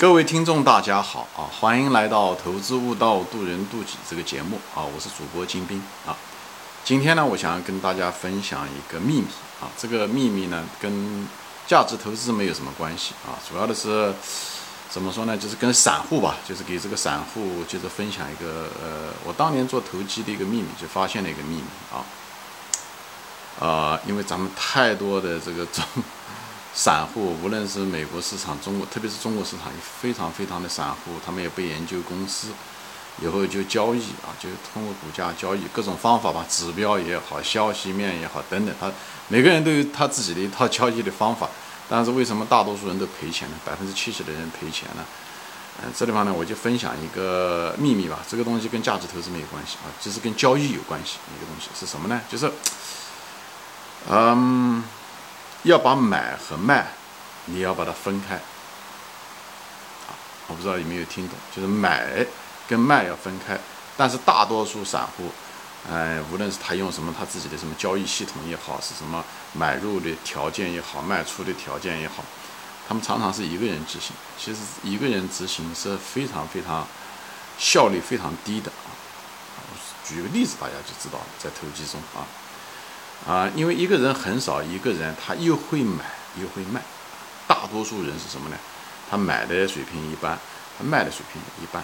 各位听众，大家好啊！欢迎来到《投资悟道，渡人渡己》这个节目啊！我是主播金兵啊。今天呢，我想跟大家分享一个秘密啊。这个秘密呢，跟价值投资没有什么关系啊。主要的是怎么说呢？就是跟散户吧，就是给这个散户，就是分享一个呃，我当年做投机的一个秘密，就发现了一个秘密啊。啊，因为咱们太多的这个中。散户无论是美国市场、中国，特别是中国市场，非常非常的散户，他们也不研究公司，以后就交易啊，就通过股价交易，各种方法吧，指标也好，消息面也好，等等，他每个人都有他自己的一套交易的方法，但是为什么大多数人都赔钱呢？百分之七十的人赔钱呢？嗯，这地方呢，我就分享一个秘密吧，这个东西跟价值投资没有关系啊，就是跟交易有关系一个东西是什么呢？就是，嗯。要把买和卖，你要把它分开。啊，我不知道有没有听懂，就是买跟卖要分开。但是大多数散户，哎，无论是他用什么他自己的什么交易系统也好，是什么买入的条件也好，卖出的条件也好，他们常常是一个人执行。其实一个人执行是非常非常效率非常低的啊。举个例子，大家就知道了，在投机中啊。啊，因为一个人很少，一个人他又会买又会卖，大多数人是什么呢？他买的水平一般，他卖的水平一般。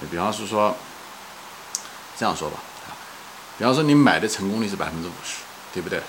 你比方是说，这样说吧，啊，比方说你买的成功率是百分之五十，对不对？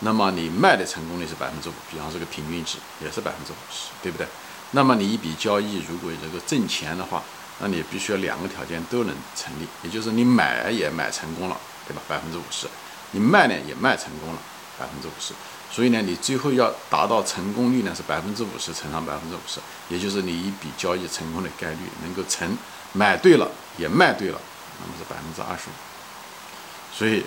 那么你卖的成功率是百分之五，比方说个平均值也是百分之五十，对不对？那么你一笔交易如果能够挣钱的话，那你必须要两个条件都能成立，也就是你买也买成功了，对吧？百分之五十。你卖呢也卖成功了百分之五十，所以呢你最后要达到成功率呢是百分之五十乘上百分之五十，也就是你一笔交易成功的概率能够成买对了也卖对了，那么是百分之二十五。所以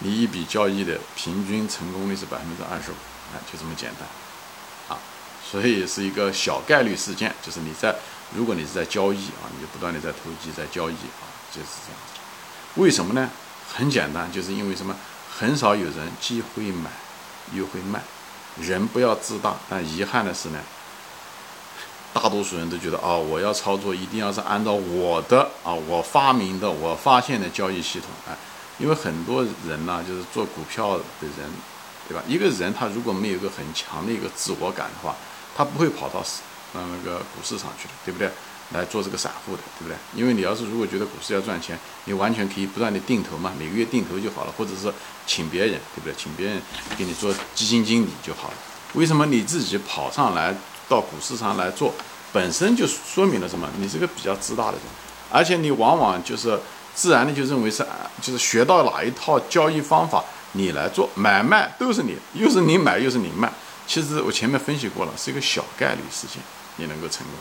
你一笔交易的平均成功率是百分之二十五，啊就这么简单，啊，所以是一个小概率事件，就是你在如果你是在交易啊，你就不断的在投机在交易啊，就是这样子。为什么呢？很简单，就是因为什么？很少有人既会买又会卖，人不要自大。但遗憾的是呢，大多数人都觉得啊，我要操作一定要是按照我的啊，我发明的、我发现的交易系统啊。因为很多人呢，就是做股票的人，对吧？一个人他如果没有一个很强的一个自我感的话，他不会跑到市那个股市上去的，对不对？来做这个散户的，对不对？因为你要是如果觉得股市要赚钱，你完全可以不断的定投嘛，每个月定投就好了，或者是请别人，对不对？请别人给你做基金经理就好了。为什么你自己跑上来到股市上来做，本身就说明了什么？你是个比较自大的人，而且你往往就是自然的就认为是，就是学到哪一套交易方法，你来做买卖都是你，又是你买又是你卖。其实我前面分析过了，是一个小概率事件，你能够成功。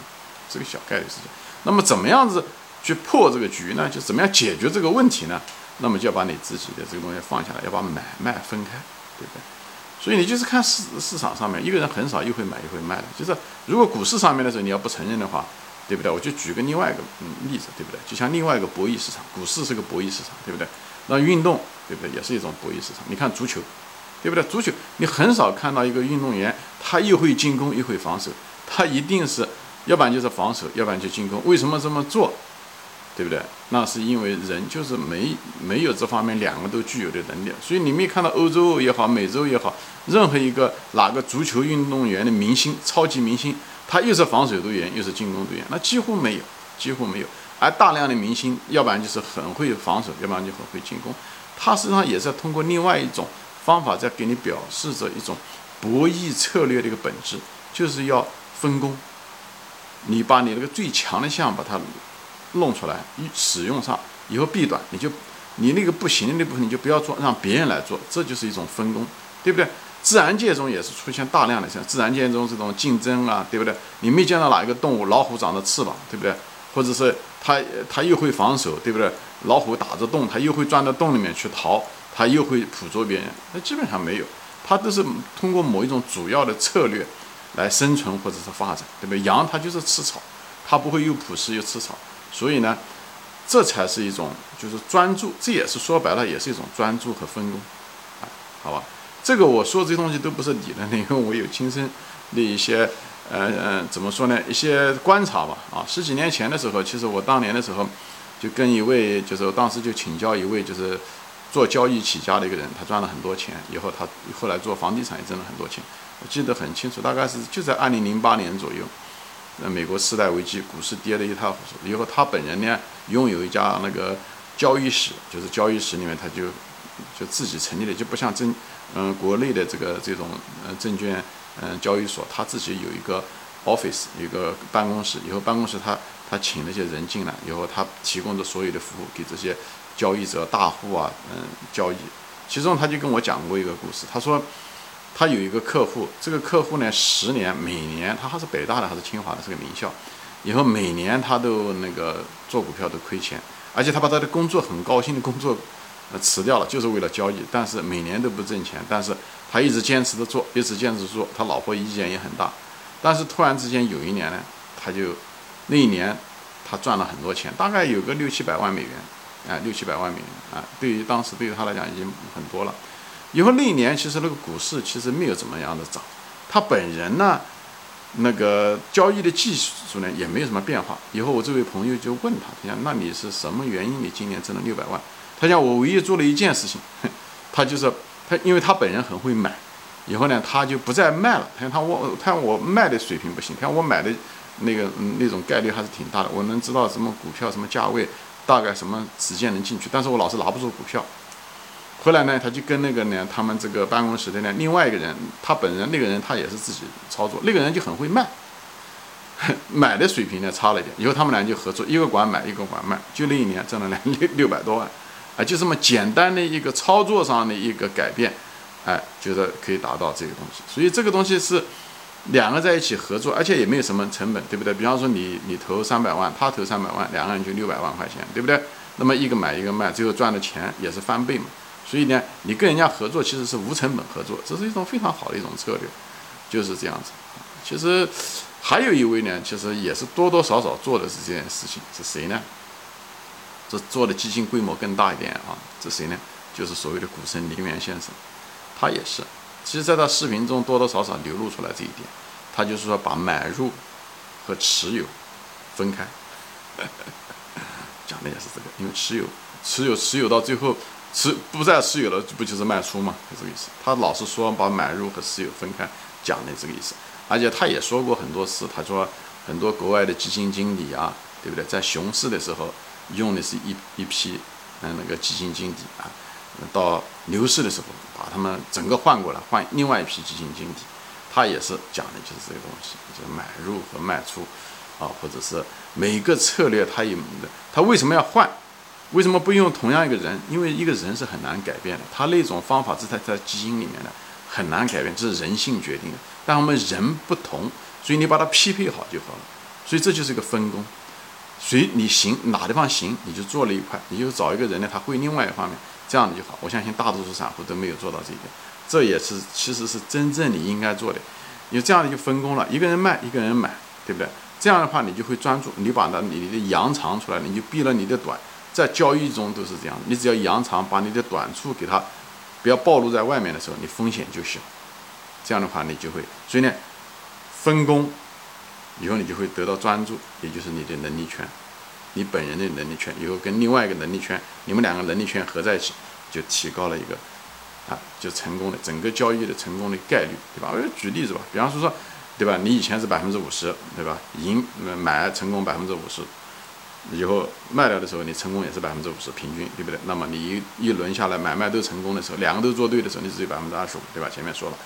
这个小概率事件，那么怎么样子去破这个局呢？就怎么样解决这个问题呢？那么就要把你自己的这个东西放下来，要把买卖分开，对不对？所以你就是看市市场上面，一个人很少又会买又会卖的。就是如果股市上面的时候你要不承认的话，对不对？我就举个另外一个嗯例子，对不对？就像另外一个博弈市场，股市是个博弈市场，对不对？那运动，对不对？也是一种博弈市场。你看足球，对不对？足球你很少看到一个运动员，他又会进攻又会防守，他一定是。要不然就是防守，要不然就进攻。为什么这么做？对不对？那是因为人就是没没有这方面两个都具有的能力。所以你没看到欧洲也好，美洲也好，任何一个哪个足球运动员的明星、超级明星，他又是防守队员又是进攻队员，那几乎没有，几乎没有。而大量的明星，要不然就是很会防守，要不然就很会进攻。他实际上也是通过另外一种方法在给你表示着一种博弈策略的一个本质，就是要分工。你把你那个最强的项把它弄出来，使用上以后弊端，你就你那个不行的那部分你就不要做，让别人来做，这就是一种分工，对不对？自然界中也是出现大量的像自然界中这种竞争啊，对不对？你没见到哪一个动物老虎长着翅膀，对不对？或者是它它又会防守，对不对？老虎打着洞，它又会钻到洞里面去逃，它又会捕捉别人，那基本上没有，它都是通过某一种主要的策略。来生存或者是发展，对不对？羊它就是吃草，它不会又捕食又吃草，所以呢，这才是一种就是专注，这也是说白了也是一种专注和分工，啊，好吧？这个我说这些东西都不是理论的，因为我有亲身的一些呃呃，怎么说呢？一些观察吧。啊，十几年前的时候，其实我当年的时候，就跟一位，就是当时就请教一位，就是做交易起家的一个人，他赚了很多钱，以后他后来做房地产也挣了很多钱。我记得很清楚，大概是就在二零零八年左右，呃，美国次贷危机，股市跌得一塌糊涂。以后他本人呢，拥有一家那个交易室，就是交易室里面他就就自己成立的，就不像证，嗯，国内的这个这种呃证券。嗯，交易所他自己有一个 office，一个办公室。以后办公室他他请那些人进来，以后他提供的所有的服务给这些交易者大户啊，嗯，交易。其中他就跟我讲过一个故事，他说他有一个客户，这个客户呢，十年每年他还是北大的还是清华的，是个名校。以后每年他都那个做股票都亏钱，而且他把他的工作很高兴的工作呃辞掉了，就是为了交易，但是每年都不挣钱，但是。他一直坚持的做，一直坚持做。他老婆意见也很大，但是突然之间有一年呢，他就那一年他赚了很多钱，大概有个六七百万美元，啊，六七百万美元啊，对于当时对于他来讲已经很多了。以后那一年其实那个股市其实没有怎么样的涨，他本人呢，那个交易的技术呢也没有什么变化。以后我这位朋友就问他，他讲那你是什么原因你今年挣了六百万？他讲我唯一做了一件事情，他就是。他因为他本人很会买，以后呢，他就不再卖了。他讲他我，他我卖的水平不行，看我买的那个那种概率还是挺大的。我能知道什么股票什么价位，大概什么时间能进去，但是我老是拿不住股票。后来呢，他就跟那个呢，他们这个办公室的呢，另外一个人，他本人那个人他也是自己操作，那个人就很会卖，买的水平呢差了一点。以后他们俩就合作，一个管买，一个管卖，就那一年挣了两六六百多万。啊，就这么简单的一个操作上的一个改变，哎，就是可以达到这个东西。所以这个东西是两个在一起合作，而且也没有什么成本，对不对？比方说你你投三百万，他投三百万，两个人就六百万块钱，对不对？那么一个买一个卖，最后赚的钱也是翻倍嘛。所以呢，你跟人家合作其实是无成本合作，这是一种非常好的一种策略，就是这样子。其实还有一位呢，其实也是多多少少做的是这件事情，是谁呢？这做的基金规模更大一点啊！这谁呢？就是所谓的股神林园先生，他也是。其实，在他视频中多多少少流露出来这一点，他就是说把买入和持有分开，讲的也是这个。因为持有、持有、持有到最后持不再持有了，不就是卖出吗？就这个意思。他老是说把买入和持有分开，讲的这个意思。而且他也说过很多次，他说很多国外的基金经理啊，对不对？在熊市的时候。用的是一一批，嗯，那个基金经理啊，到牛市的时候，把他们整个换过来，换另外一批基金经理，他也是讲的就是这个东西，就是买入和卖出，啊，或者是每个策略他有，他为什么要换？为什么不用同样一个人？因为一个人是很难改变的，他那种方法是在在基因里面的，很难改变，这是人性决定的。但我们人不同，所以你把它匹配好就好了。所以这就是一个分工。谁你行哪地方行，你就做了一块，你就找一个人呢，他会另外一方面，这样的就好。我相信大多数散户都没有做到这一点，这也是其实是真正你应该做的。你这样的就分工了，一个人卖，一个人买，对不对？这样的话你就会专注，你把那你的羊长出来，你就避了你的短，在交易中都是这样，你只要扬长，把你的短处给它不要暴露在外面的时候，你风险就小。这样的话你就会，所以呢，分工。以后你就会得到专注，也就是你的能力圈，你本人的能力圈，以后跟另外一个能力圈，你们两个能力圈合在一起，就提高了一个，啊，就成功的整个交易的成功的概率，对吧？我举例子吧，比方说说，对吧？你以前是百分之五十，对吧？赢买成功百分之五十，以后卖掉的时候你成功也是百分之五十，平均，对不对？那么你一一轮下来买卖都成功的时候，两个都做对的时候，你只有百分之二十五，对吧？前面说了。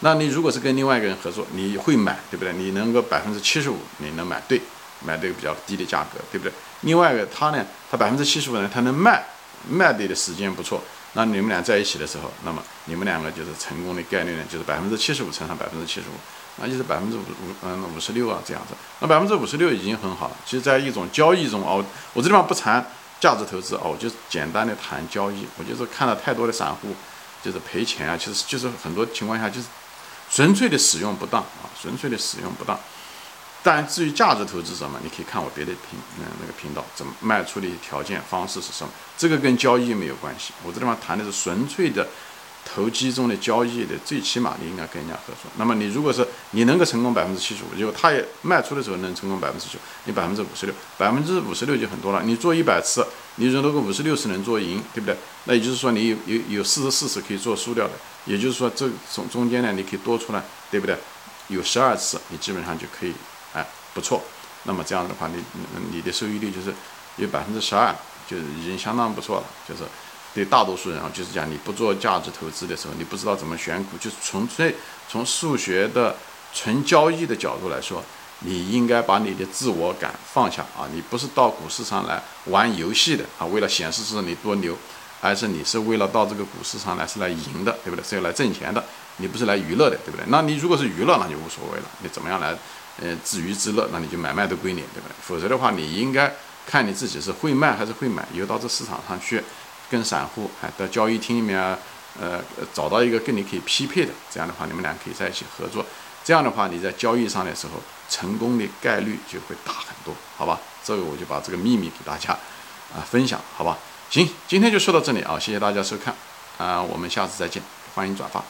那你如果是跟另外一个人合作，你会买，对不对？你能够百分之七十五，你能买对，买这个比较低的价格，对不对？另外一个他呢，他百分之七十五呢，他能卖，卖对的时间不错。那你们俩在一起的时候，那么你们两个就是成功的概率呢，就是百分之七十五乘上百分之七十五，那就是百分之五五嗯五十六啊这样子。那百分之五十六已经很好了。其实，在一种交易中哦，我这地方不谈价值投资哦，我就简单的谈交易。我就是看了太多的散户就是赔钱啊，其实就是很多情况下就是。纯粹的使用不当啊，纯粹的使用不当。但至于价值投资什么，你可以看我别的频嗯那个频道，怎么卖出的条件方式是什么，这个跟交易没有关系。我这地方谈的是纯粹的投机中的交易的，最起码你应该跟人家合作。那么你如果是你能够成功百分之七十五，就他也卖出的时候能成功百分之九，你百分之五十六，百分之五十六就很多了。你做一百次，你如果五十六次能做赢，对不对？那也就是说你有有有四十四次可以做输掉的，也就是说这中中间呢你可以多出来，对不对？有十二次你基本上就可以，不错。那么这样的话，你你的收益率就是有百分之十二，就已经相当不错了，就是。对大多数人啊，就是讲你不做价值投资的时候，你不知道怎么选股，就是纯粹从数学的纯交易的角度来说，你应该把你的自我感放下啊！你不是到股市上来玩游戏的啊，为了显示出你多牛，而是你是为了到这个股市上来是来赢的，对不对？是要来挣钱的，你不是来娱乐的，对不对？那你如果是娱乐，那就无所谓了，你怎么样来，呃，自娱自乐，那你就买卖都归你，对不对？否则的话，你应该看你自己是会卖还是会买，由到这市场上去。跟散户还到交易厅里面啊，呃，找到一个跟你可以匹配的，这样的话你们俩可以在一起合作。这样的话你在交易上的时候成功的概率就会大很多，好吧？这个我就把这个秘密给大家啊分享，好吧？行，今天就说到这里啊，谢谢大家收看啊，我们下次再见，欢迎转发。